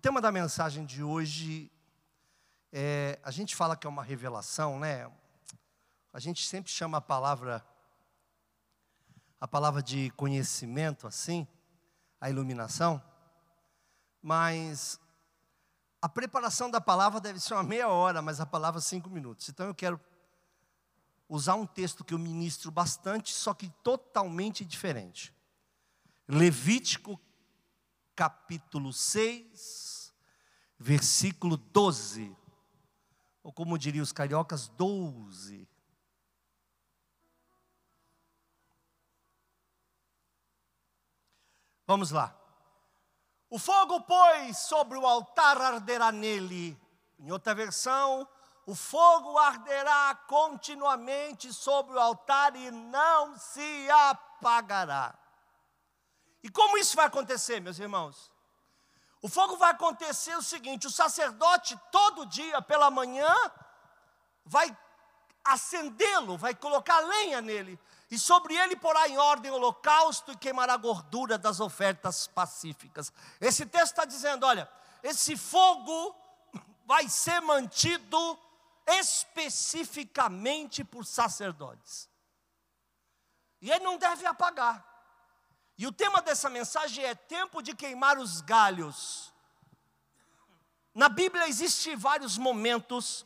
Tema da mensagem de hoje é, a gente fala que é uma revelação, né? A gente sempre chama a palavra a palavra de conhecimento assim, a iluminação, mas a preparação da palavra deve ser uma meia hora, mas a palavra cinco minutos. Então eu quero usar um texto que eu ministro bastante, só que totalmente diferente. Levítico capítulo 6, versículo 12. Ou como diriam os cariocas, 12. Vamos lá. O fogo, pois, sobre o altar arderá nele. Em outra versão, o fogo arderá continuamente sobre o altar e não se apagará. E como isso vai acontecer, meus irmãos? O fogo vai acontecer o seguinte: o sacerdote, todo dia pela manhã, vai acendê-lo, vai colocar lenha nele, e sobre ele porá em ordem o holocausto e queimará a gordura das ofertas pacíficas. Esse texto está dizendo: olha, esse fogo vai ser mantido especificamente por sacerdotes, e ele não deve apagar. E o tema dessa mensagem é tempo de queimar os galhos. Na Bíblia existem vários momentos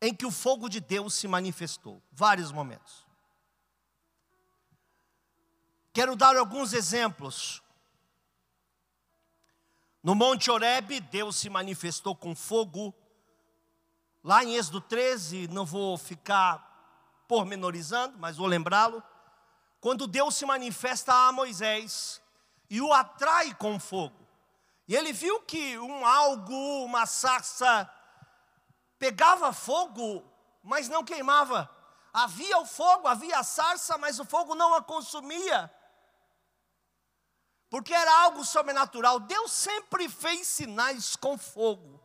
em que o fogo de Deus se manifestou, vários momentos. Quero dar alguns exemplos. No Monte Horebe, Deus se manifestou com fogo. Lá em Êxodo 13, não vou ficar pormenorizando, mas vou lembrá-lo. Quando Deus se manifesta a Moisés e o atrai com fogo. E ele viu que um algo, uma sarça, pegava fogo, mas não queimava. Havia o fogo, havia a sarça, mas o fogo não a consumia porque era algo sobrenatural. Deus sempre fez sinais com fogo,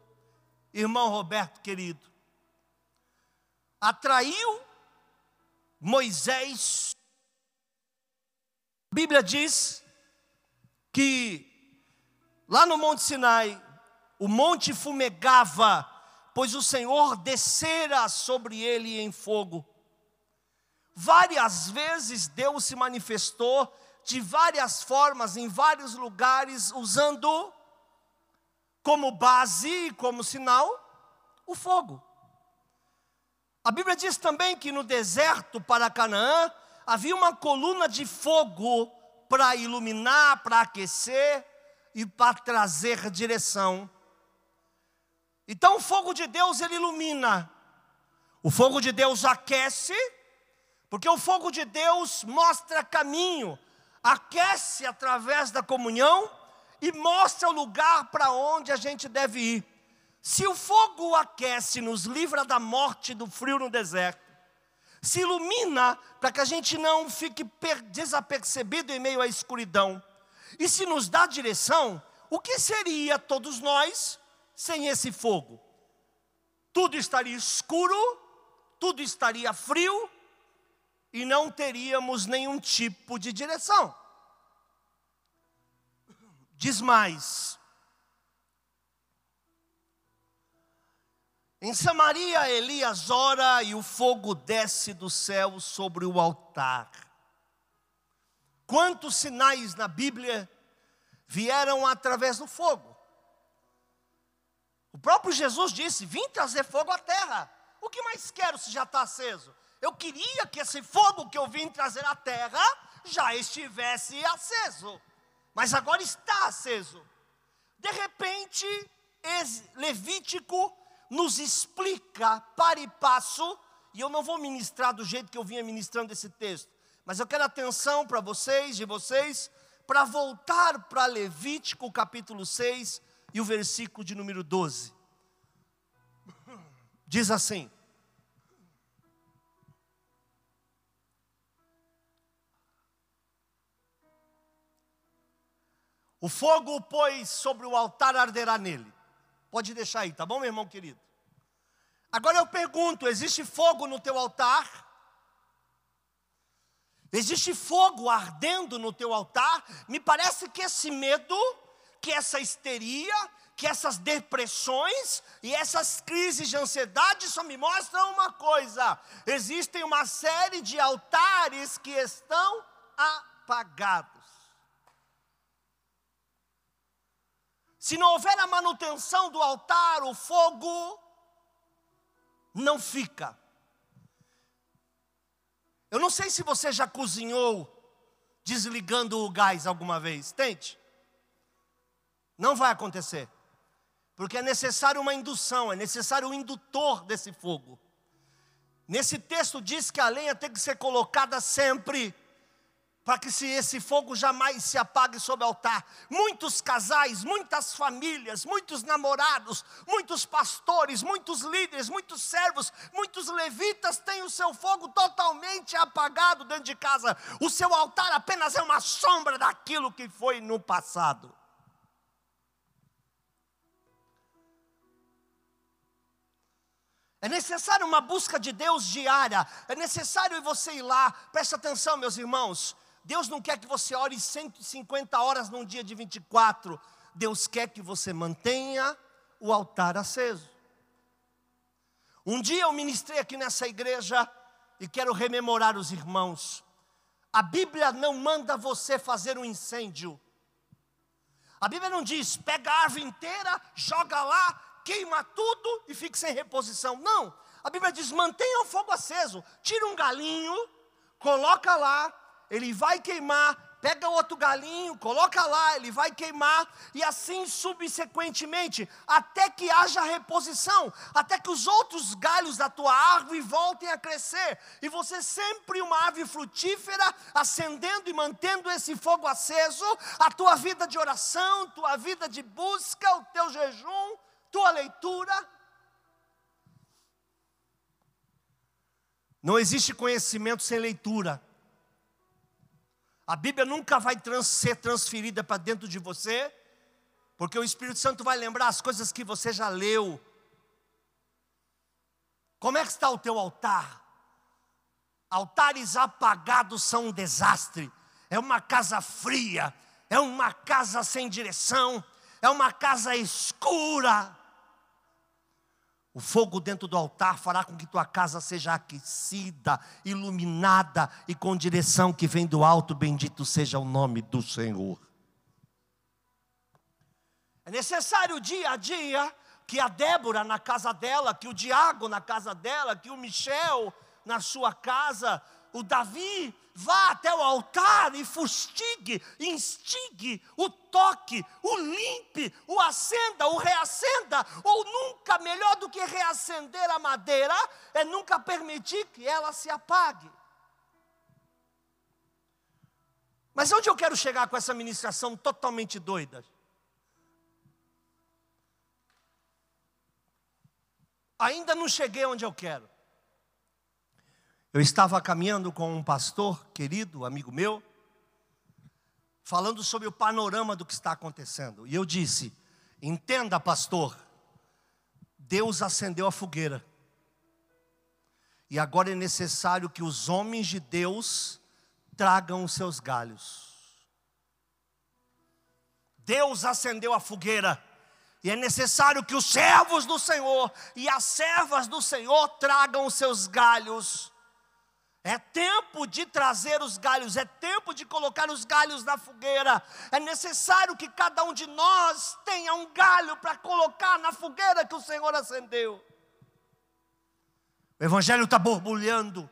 irmão Roberto querido. Atraiu Moisés. Bíblia diz que lá no Monte Sinai, o monte fumegava, pois o Senhor descera sobre ele em fogo. Várias vezes Deus se manifestou de várias formas, em vários lugares, usando como base, como sinal, o fogo. A Bíblia diz também que no deserto para Canaã havia uma coluna de fogo para iluminar, para aquecer e para trazer direção. Então o fogo de Deus ele ilumina. O fogo de Deus aquece, porque o fogo de Deus mostra caminho, aquece através da comunhão e mostra o lugar para onde a gente deve ir. Se o fogo aquece, nos livra da morte do frio no deserto, se ilumina para que a gente não fique desapercebido em meio à escuridão, e se nos dá direção, o que seria todos nós sem esse fogo? Tudo estaria escuro, tudo estaria frio, e não teríamos nenhum tipo de direção. Diz mais. Em Samaria, Elias ora e o fogo desce do céu sobre o altar. Quantos sinais na Bíblia vieram através do fogo? próprio Jesus disse: Vim trazer fogo à terra. O que mais quero se já está aceso? Eu queria que esse fogo que eu vim trazer à terra já estivesse aceso, mas agora está aceso. De repente, Levítico nos explica para e passo, e eu não vou ministrar do jeito que eu vinha ministrando esse texto, mas eu quero atenção para vocês, de vocês, para voltar para Levítico capítulo 6 e o versículo de número 12. Diz assim: O fogo, pois, sobre o altar arderá nele. Pode deixar aí, tá bom, meu irmão querido? Agora eu pergunto: existe fogo no teu altar? Existe fogo ardendo no teu altar? Me parece que esse medo, que essa histeria, que essas depressões e essas crises de ansiedade só me mostram uma coisa: existem uma série de altares que estão apagados. Se não houver a manutenção do altar, o fogo não fica. Eu não sei se você já cozinhou desligando o gás alguma vez. Tente. Não vai acontecer. Porque é necessário uma indução, é necessário um indutor desse fogo. Nesse texto diz que a lenha tem que ser colocada sempre para que se esse fogo jamais se apague sobre o altar. Muitos casais, muitas famílias, muitos namorados, muitos pastores, muitos líderes, muitos servos, muitos levitas têm o seu fogo totalmente apagado dentro de casa. O seu altar apenas é uma sombra daquilo que foi no passado. É necessário uma busca de Deus diária. É necessário você ir lá. Preste atenção, meus irmãos. Deus não quer que você ore 150 horas num dia de 24. Deus quer que você mantenha o altar aceso. Um dia eu ministrei aqui nessa igreja e quero rememorar os irmãos. A Bíblia não manda você fazer um incêndio. A Bíblia não diz, pega a árvore inteira, joga lá, queima tudo e fique sem reposição. Não. A Bíblia diz, mantenha o fogo aceso. Tira um galinho, coloca lá, ele vai queimar, pega outro galinho, coloca lá, ele vai queimar, e assim subsequentemente, até que haja reposição, até que os outros galhos da tua árvore voltem a crescer, e você sempre uma árvore frutífera, acendendo e mantendo esse fogo aceso, a tua vida de oração, tua vida de busca, o teu jejum, tua leitura. Não existe conhecimento sem leitura. A Bíblia nunca vai trans, ser transferida para dentro de você, porque o Espírito Santo vai lembrar as coisas que você já leu. Como é que está o teu altar? Altares apagados são um desastre. É uma casa fria, é uma casa sem direção, é uma casa escura. O fogo dentro do altar fará com que tua casa seja aquecida, iluminada e com direção que vem do alto. Bendito seja o nome do Senhor. É necessário dia a dia que a Débora na casa dela, que o Diago na casa dela, que o Michel na sua casa, o Davi vá até o altar e fustigue, instigue, o toque, o limpe, o acenda, o reacenda, ou nunca, melhor do que reacender a madeira, é nunca permitir que ela se apague. Mas onde eu quero chegar com essa ministração totalmente doida? Ainda não cheguei onde eu quero. Eu estava caminhando com um pastor querido, amigo meu, falando sobre o panorama do que está acontecendo. E eu disse: Entenda, pastor, Deus acendeu a fogueira. E agora é necessário que os homens de Deus tragam os seus galhos. Deus acendeu a fogueira. E é necessário que os servos do Senhor e as servas do Senhor tragam os seus galhos É tempo de trazer os galhos, é tempo de colocar os galhos na fogueira. É necessário que cada um de nós tenha um galho para colocar na fogueira que o Senhor acendeu. O Evangelho está borbulhando,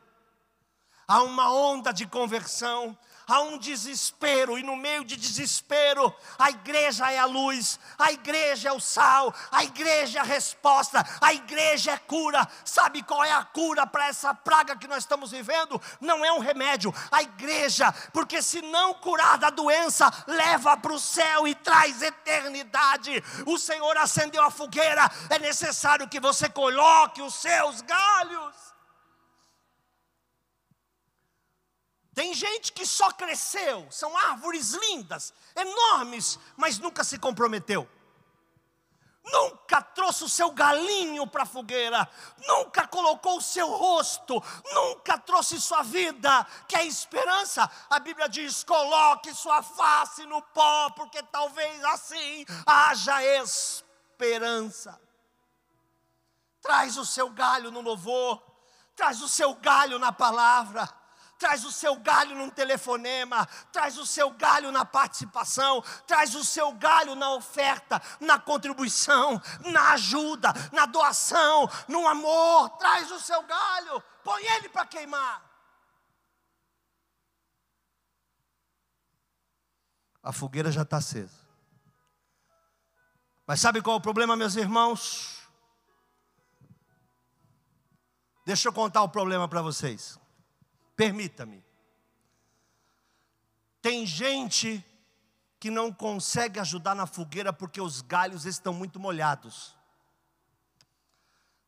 há uma onda de conversão, há um desespero, e no meio de desespero, a igreja é a luz, a igreja é o sal, a igreja é a resposta, a igreja é cura. Sabe qual é a cura para essa praga que nós estamos vivendo? Não é um remédio, a igreja, porque se não curar da doença, leva para o céu e traz eternidade. O Senhor acendeu a fogueira, é necessário que você coloque os seus galhos. Tem gente que só cresceu, são árvores lindas, enormes, mas nunca se comprometeu. Nunca trouxe o seu galinho para a fogueira, nunca colocou o seu rosto, nunca trouxe sua vida, que é esperança. A Bíblia diz: coloque sua face no pó, porque talvez assim haja esperança. Traz o seu galho no louvor, traz o seu galho na palavra traz o seu galho num telefonema, traz o seu galho na participação, traz o seu galho na oferta, na contribuição, na ajuda, na doação, no amor, traz o seu galho, põe ele para queimar. A fogueira já está acesa. Mas sabe qual é o problema, meus irmãos? Deixa eu contar o problema para vocês. Permita-me. Tem gente que não consegue ajudar na fogueira porque os galhos estão muito molhados.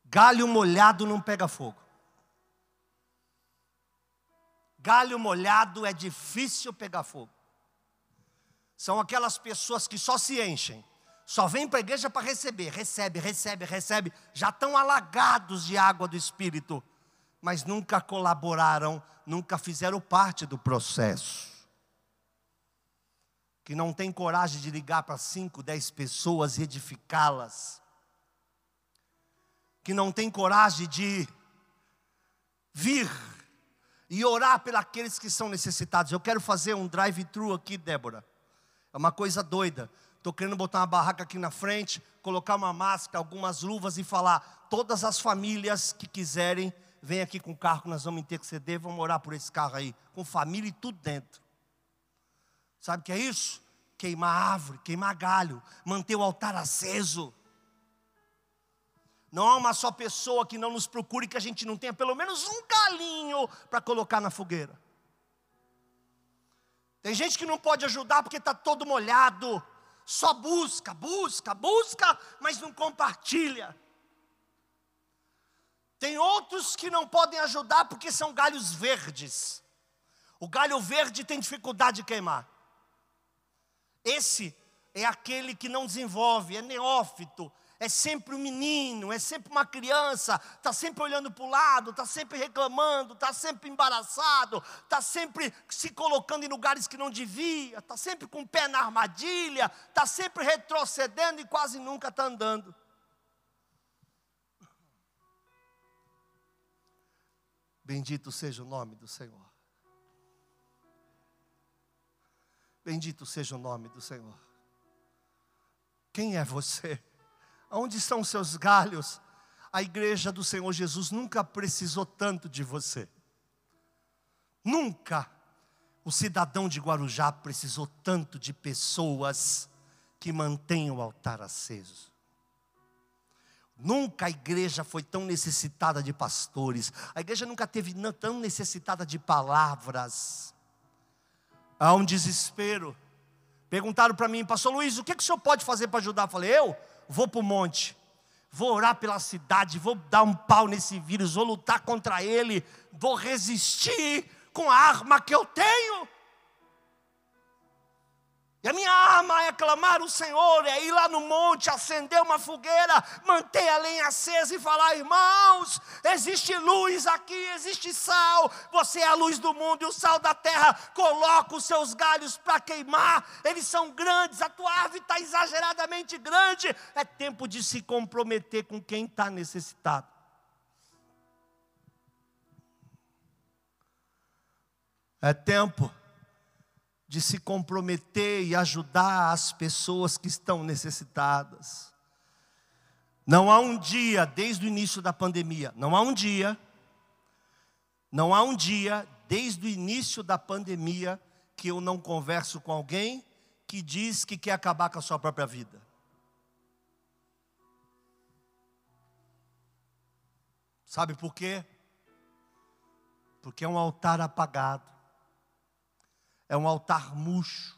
Galho molhado não pega fogo. Galho molhado é difícil pegar fogo. São aquelas pessoas que só se enchem, só vêm para a igreja para receber, recebe, recebe, recebe, já estão alagados de água do Espírito mas nunca colaboraram, nunca fizeram parte do processo. Que não tem coragem de ligar para cinco, dez pessoas e edificá-las. Que não tem coragem de vir e orar pelos que são necessitados. Eu quero fazer um drive-thru aqui, Débora. É uma coisa doida. Estou querendo botar uma barraca aqui na frente, colocar uma máscara, algumas luvas e falar: todas as famílias que quiserem vem aqui com o carro que nós vamos interceder, vamos orar por esse carro aí, com família e tudo dentro. Sabe o que é isso? Queimar árvore, queimar galho, manter o altar aceso. Não há uma só pessoa que não nos procure que a gente não tenha pelo menos um galinho para colocar na fogueira. Tem gente que não pode ajudar porque está todo molhado, só busca, busca, busca, mas não compartilha. Tem outros que não podem ajudar porque são galhos verdes. O galho verde tem dificuldade de queimar. Esse é aquele que não desenvolve, é neófito, é sempre um menino, é sempre uma criança, está sempre olhando para o lado, está sempre reclamando, está sempre embaraçado, está sempre se colocando em lugares que não devia, está sempre com o pé na armadilha, está sempre retrocedendo e quase nunca está andando. Bendito seja o nome do Senhor. Bendito seja o nome do Senhor. Quem é você? Onde estão os seus galhos? A igreja do Senhor Jesus nunca precisou tanto de você. Nunca o cidadão de Guarujá precisou tanto de pessoas que mantêm o altar aceso. Nunca a igreja foi tão necessitada de pastores, a igreja nunca teve tão necessitada de palavras. Há um desespero. Perguntaram para mim, pastor Luiz, o que, que o senhor pode fazer para ajudar? Eu falei, eu vou para o monte, vou orar pela cidade, vou dar um pau nesse vírus, vou lutar contra ele, vou resistir com a arma que eu tenho. A minha arma é clamar o Senhor, é ir lá no monte, acender uma fogueira, manter a lenha acesa e falar: irmãos, existe luz aqui, existe sal, você é a luz do mundo e o sal da terra. Coloca os seus galhos para queimar, eles são grandes, a tua árvore está exageradamente grande. É tempo de se comprometer com quem está necessitado. É tempo de se comprometer e ajudar as pessoas que estão necessitadas. Não há um dia, desde o início da pandemia, não há um dia, não há um dia, desde o início da pandemia, que eu não converso com alguém que diz que quer acabar com a sua própria vida. Sabe por quê? Porque é um altar apagado, é um altar murcho,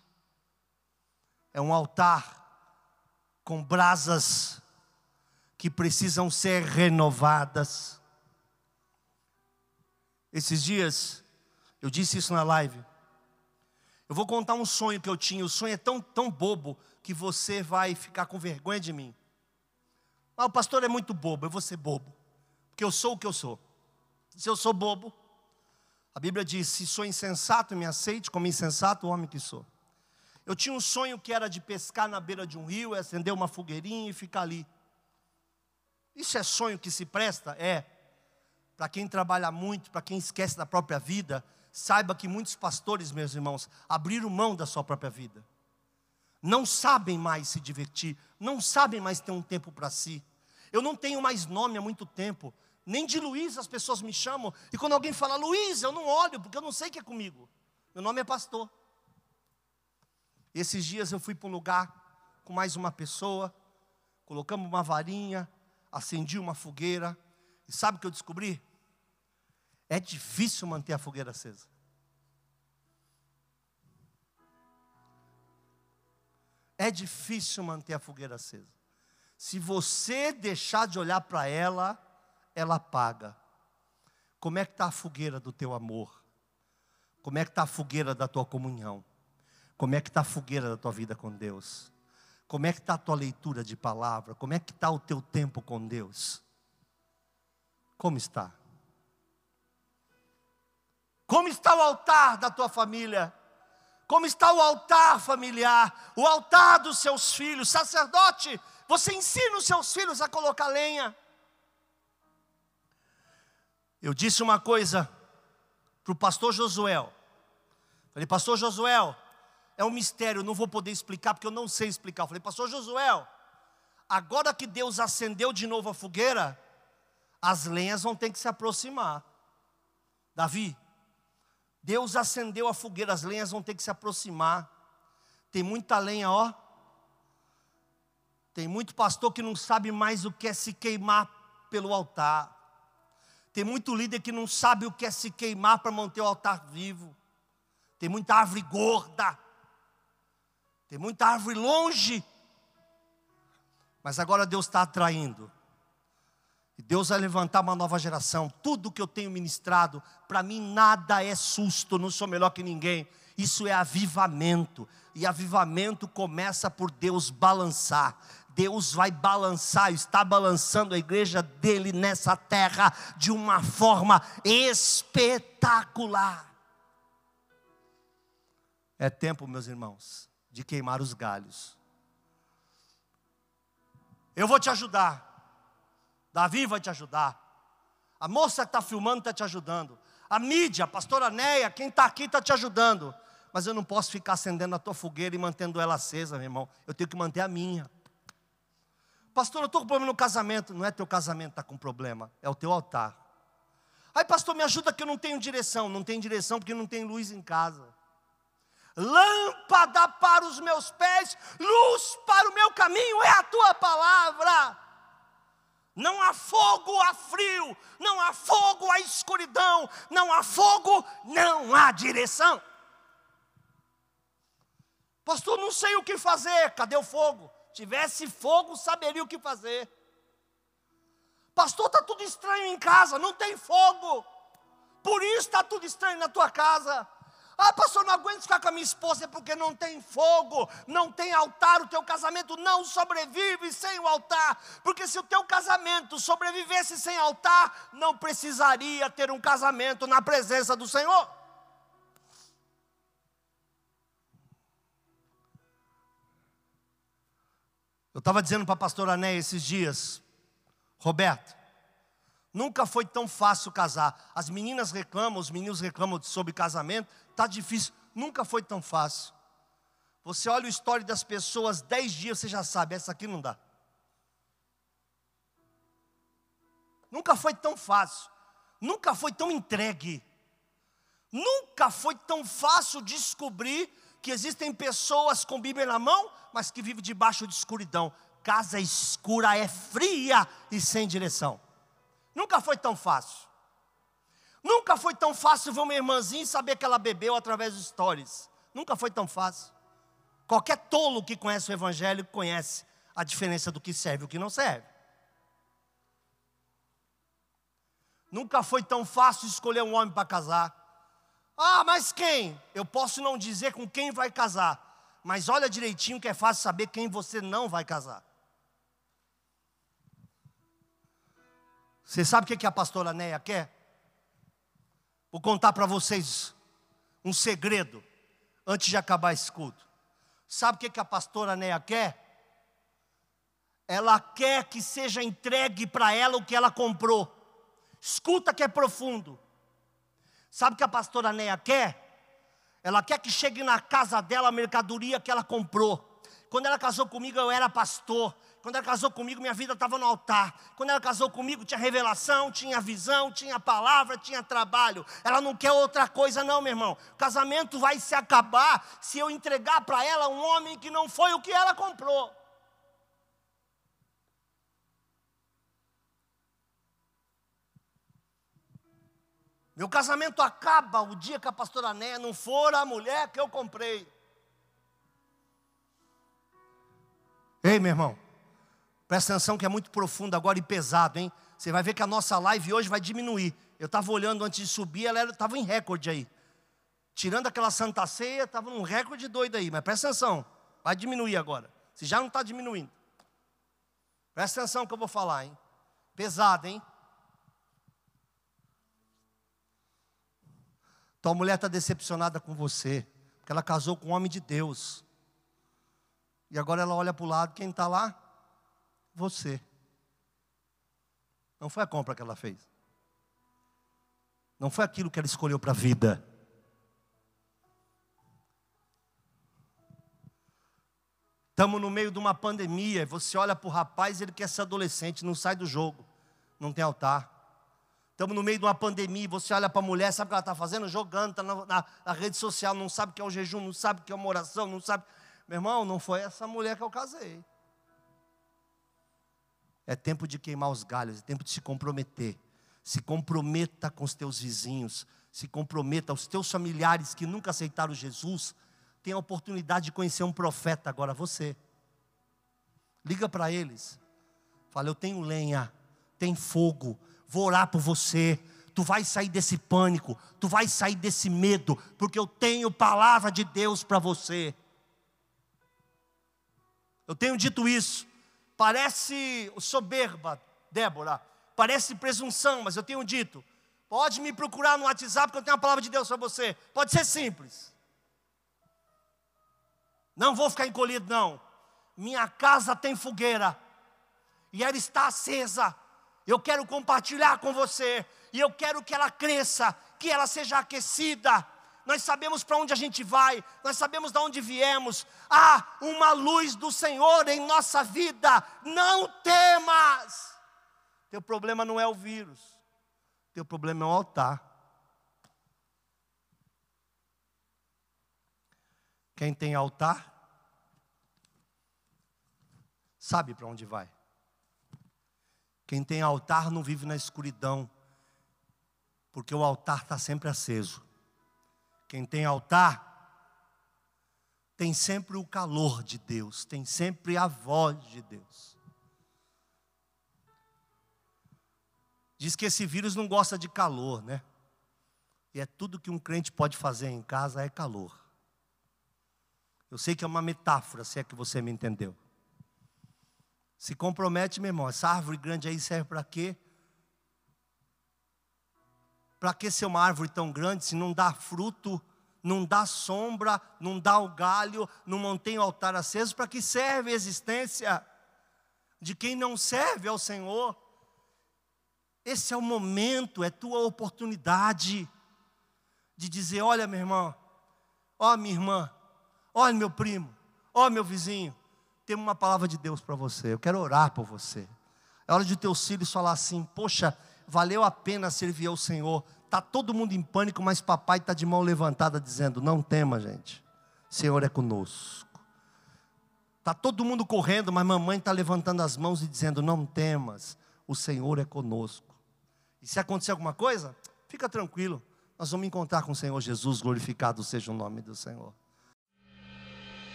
é um altar com brasas que precisam ser renovadas. Esses dias, eu disse isso na live. Eu vou contar um sonho que eu tinha. O sonho é tão, tão bobo que você vai ficar com vergonha de mim. Ah, o pastor é muito bobo, eu vou ser bobo. Porque eu sou o que eu sou. Se eu sou bobo, a Bíblia diz: se sou insensato, me aceite como insensato o homem que sou. Eu tinha um sonho que era de pescar na beira de um rio, acender uma fogueirinha e ficar ali. Isso é sonho que se presta? É. Para quem trabalha muito, para quem esquece da própria vida, saiba que muitos pastores, meus irmãos, abriram mão da sua própria vida. Não sabem mais se divertir, não sabem mais ter um tempo para si. Eu não tenho mais nome há muito tempo, nem de Luiz as pessoas me chamam, e quando alguém fala Luiz, eu não olho, porque eu não sei o que é comigo. Meu nome é pastor. Esses dias eu fui para um lugar com mais uma pessoa, colocamos uma varinha, acendi uma fogueira, e sabe o que eu descobri? É difícil manter a fogueira acesa. É difícil manter a fogueira acesa. Se você deixar de olhar para ela, ela apaga. Como é que está a fogueira do teu amor? Como é que está a fogueira da tua comunhão? Como é que está a fogueira da tua vida com Deus? Como é que está a tua leitura de palavra? Como é que está o teu tempo com Deus? Como está? Como está o altar da tua família? Como está o altar familiar? O altar dos seus filhos? Sacerdote, você ensina os seus filhos a colocar lenha. Eu disse uma coisa para o pastor Josuel. Falei, pastor Josuel, é um mistério, não vou poder explicar porque eu não sei explicar. Eu falei, pastor Josuel, agora que Deus acendeu de novo a fogueira, as lenhas vão ter que se aproximar. Davi, Deus acendeu a fogueira, as lenhas vão ter que se aproximar. Tem muita lenha, ó. Tem muito pastor que não sabe mais o que é se queimar pelo altar. Tem muito líder que não sabe o que é se queimar para manter o altar vivo. Tem muita árvore gorda. Tem muita árvore longe. Mas agora Deus está atraindo. E Deus vai levantar uma nova geração. Tudo que eu tenho ministrado, para mim nada é susto, não sou melhor que ninguém. Isso é avivamento. E avivamento começa por Deus balançar. Deus vai balançar, está balançando a igreja dele nessa terra de uma forma espetacular. É tempo, meus irmãos, de queimar os galhos. Eu vou te ajudar. Davi vai te ajudar. A moça que está filmando está te ajudando. A mídia, a pastora Neia, quem está aqui está te ajudando. Mas eu não posso ficar acendendo a tua fogueira e mantendo ela acesa, meu irmão. Eu tenho que manter a minha. Pastor, eu estou com problema no casamento. Não é teu casamento que está com problema, é o teu altar. Aí, pastor, me ajuda que eu não tenho direção. Não tem direção porque não tem luz em casa. Lâmpada para os meus pés, luz para o meu caminho é a tua palavra. Não há fogo, há frio. Não há fogo, há escuridão. Não há fogo, não há direção. Pastor, não sei o que fazer. Cadê o fogo? Tivesse fogo, saberia o que fazer. Pastor, está tudo estranho em casa, não tem fogo. Por isso está tudo estranho na tua casa. Ah, pastor, não aguento ficar com a minha esposa é porque não tem fogo, não tem altar, o teu casamento não sobrevive sem o altar. Porque se o teu casamento sobrevivesse sem altar, não precisaria ter um casamento na presença do Senhor. Eu estava dizendo para a pastora Anéia esses dias, Roberto, Nunca foi tão fácil casar. As meninas reclamam, os meninos reclamam sobre casamento, tá difícil. Nunca foi tão fácil. Você olha o história das pessoas, dez dias você já sabe, essa aqui não dá. Nunca foi tão fácil. Nunca foi tão entregue. Nunca foi tão fácil descobrir que existem pessoas com Bíblia na mão, mas que vivem debaixo de escuridão. Casa escura é fria e sem direção. Nunca foi tão fácil. Nunca foi tão fácil ver uma irmãzinha e saber que ela bebeu através dos stories. Nunca foi tão fácil. Qualquer tolo que conhece o Evangelho conhece a diferença do que serve e o que não serve. Nunca foi tão fácil escolher um homem para casar. Ah, mas quem? Eu posso não dizer com quem vai casar, mas olha direitinho que é fácil saber quem você não vai casar. Você sabe o que a pastora Neia quer? Vou contar para vocês um segredo antes de acabar esse culto. Sabe o que a pastora Neia quer? Ela quer que seja entregue para ela o que ela comprou. Escuta que é profundo. Sabe o que a pastora Neia quer? Ela quer que chegue na casa dela a mercadoria que ela comprou. Quando ela casou comigo, eu era pastor. Quando ela casou comigo, minha vida estava no altar. Quando ela casou comigo, tinha revelação, tinha visão, tinha palavra, tinha trabalho. Ela não quer outra coisa, não, meu irmão. O casamento vai se acabar se eu entregar para ela um homem que não foi o que ela comprou. Meu casamento acaba o dia que a pastora Néia não for a mulher que eu comprei. Ei, meu irmão, presta atenção que é muito profundo agora e pesado, hein? Você vai ver que a nossa live hoje vai diminuir. Eu estava olhando antes de subir, ela estava em recorde aí. Tirando aquela santa ceia, estava num recorde doido aí, mas presta atenção, vai diminuir agora. Se já não está diminuindo. Presta atenção que eu vou falar, hein? Pesado, hein? Tua mulher está decepcionada com você, porque ela casou com um homem de Deus. E agora ela olha para o lado, quem está lá? Você. Não foi a compra que ela fez. Não foi aquilo que ela escolheu para a vida. Estamos no meio de uma pandemia. Você olha para o rapaz, ele quer ser adolescente, não sai do jogo, não tem altar. Estamos no meio de uma pandemia, você olha para a mulher, sabe o que ela está fazendo? Jogando, está na, na, na, rede social, não sabe o que é o jejum, não sabe o que é uma oração, não sabe. Meu irmão, não foi essa mulher que eu casei. É tempo de queimar os galhos, é tempo de se comprometer. Se comprometa com os teus vizinhos, se comprometa aos teus familiares que nunca aceitaram Jesus. Tem a oportunidade de conhecer um profeta agora, você. Liga para eles. Fala, eu tenho lenha, tem fogo, vou orar por você. Tu vai sair desse pânico, tu vai sair desse medo, porque eu tenho palavra de Deus para você. Eu tenho dito isso. Parece soberba, Débora, parece presunção, mas eu tenho dito. Pode me procurar no WhatsApp que eu tenho a palavra de Deus para você. Pode ser simples. Não vou ficar encolhido, não. Minha casa tem fogueira. E ela está acesa eu quero compartilhar com você, e eu quero que ela cresça, que ela seja aquecida. Nós sabemos para onde a gente vai, nós sabemos de onde viemos. Há uma luz do Senhor em nossa vida, não temas. Teu problema não é o vírus, teu problema é o altar. Quem tem altar, sabe para onde vai. Quem tem altar não vive na escuridão, porque o altar está sempre aceso. Quem tem altar tem sempre o calor de Deus, tem sempre a voz de Deus. Diz que esse vírus não gosta de calor, né? E é tudo que um crente pode fazer em casa é calor. Eu sei que é uma metáfora, se é que você me entendeu. Se compromete, meu irmão. Essa árvore grande aí serve para quê? Para que ser uma árvore tão grande se não dá fruto, não dá sombra, não dá o galho, não mantém o altar aceso? Para que serve a existência de quem não serve ao Senhor? Esse é o momento, é tua oportunidade de dizer: olha, meu irmão, ó, minha irmã, olha, meu primo, ó, meu vizinho, tem uma palavra de Deus para você, eu quero orar por você. É hora de teus filhos falar assim: poxa, valeu a pena servir ao Senhor. Está todo mundo em pânico, mas papai está de mão levantada dizendo: não tema, gente, Senhor é conosco. Está todo mundo correndo, mas mamãe está levantando as mãos e dizendo: não temas, o Senhor é conosco. E se acontecer alguma coisa, fica tranquilo, nós vamos encontrar com o Senhor Jesus, glorificado seja o nome do Senhor.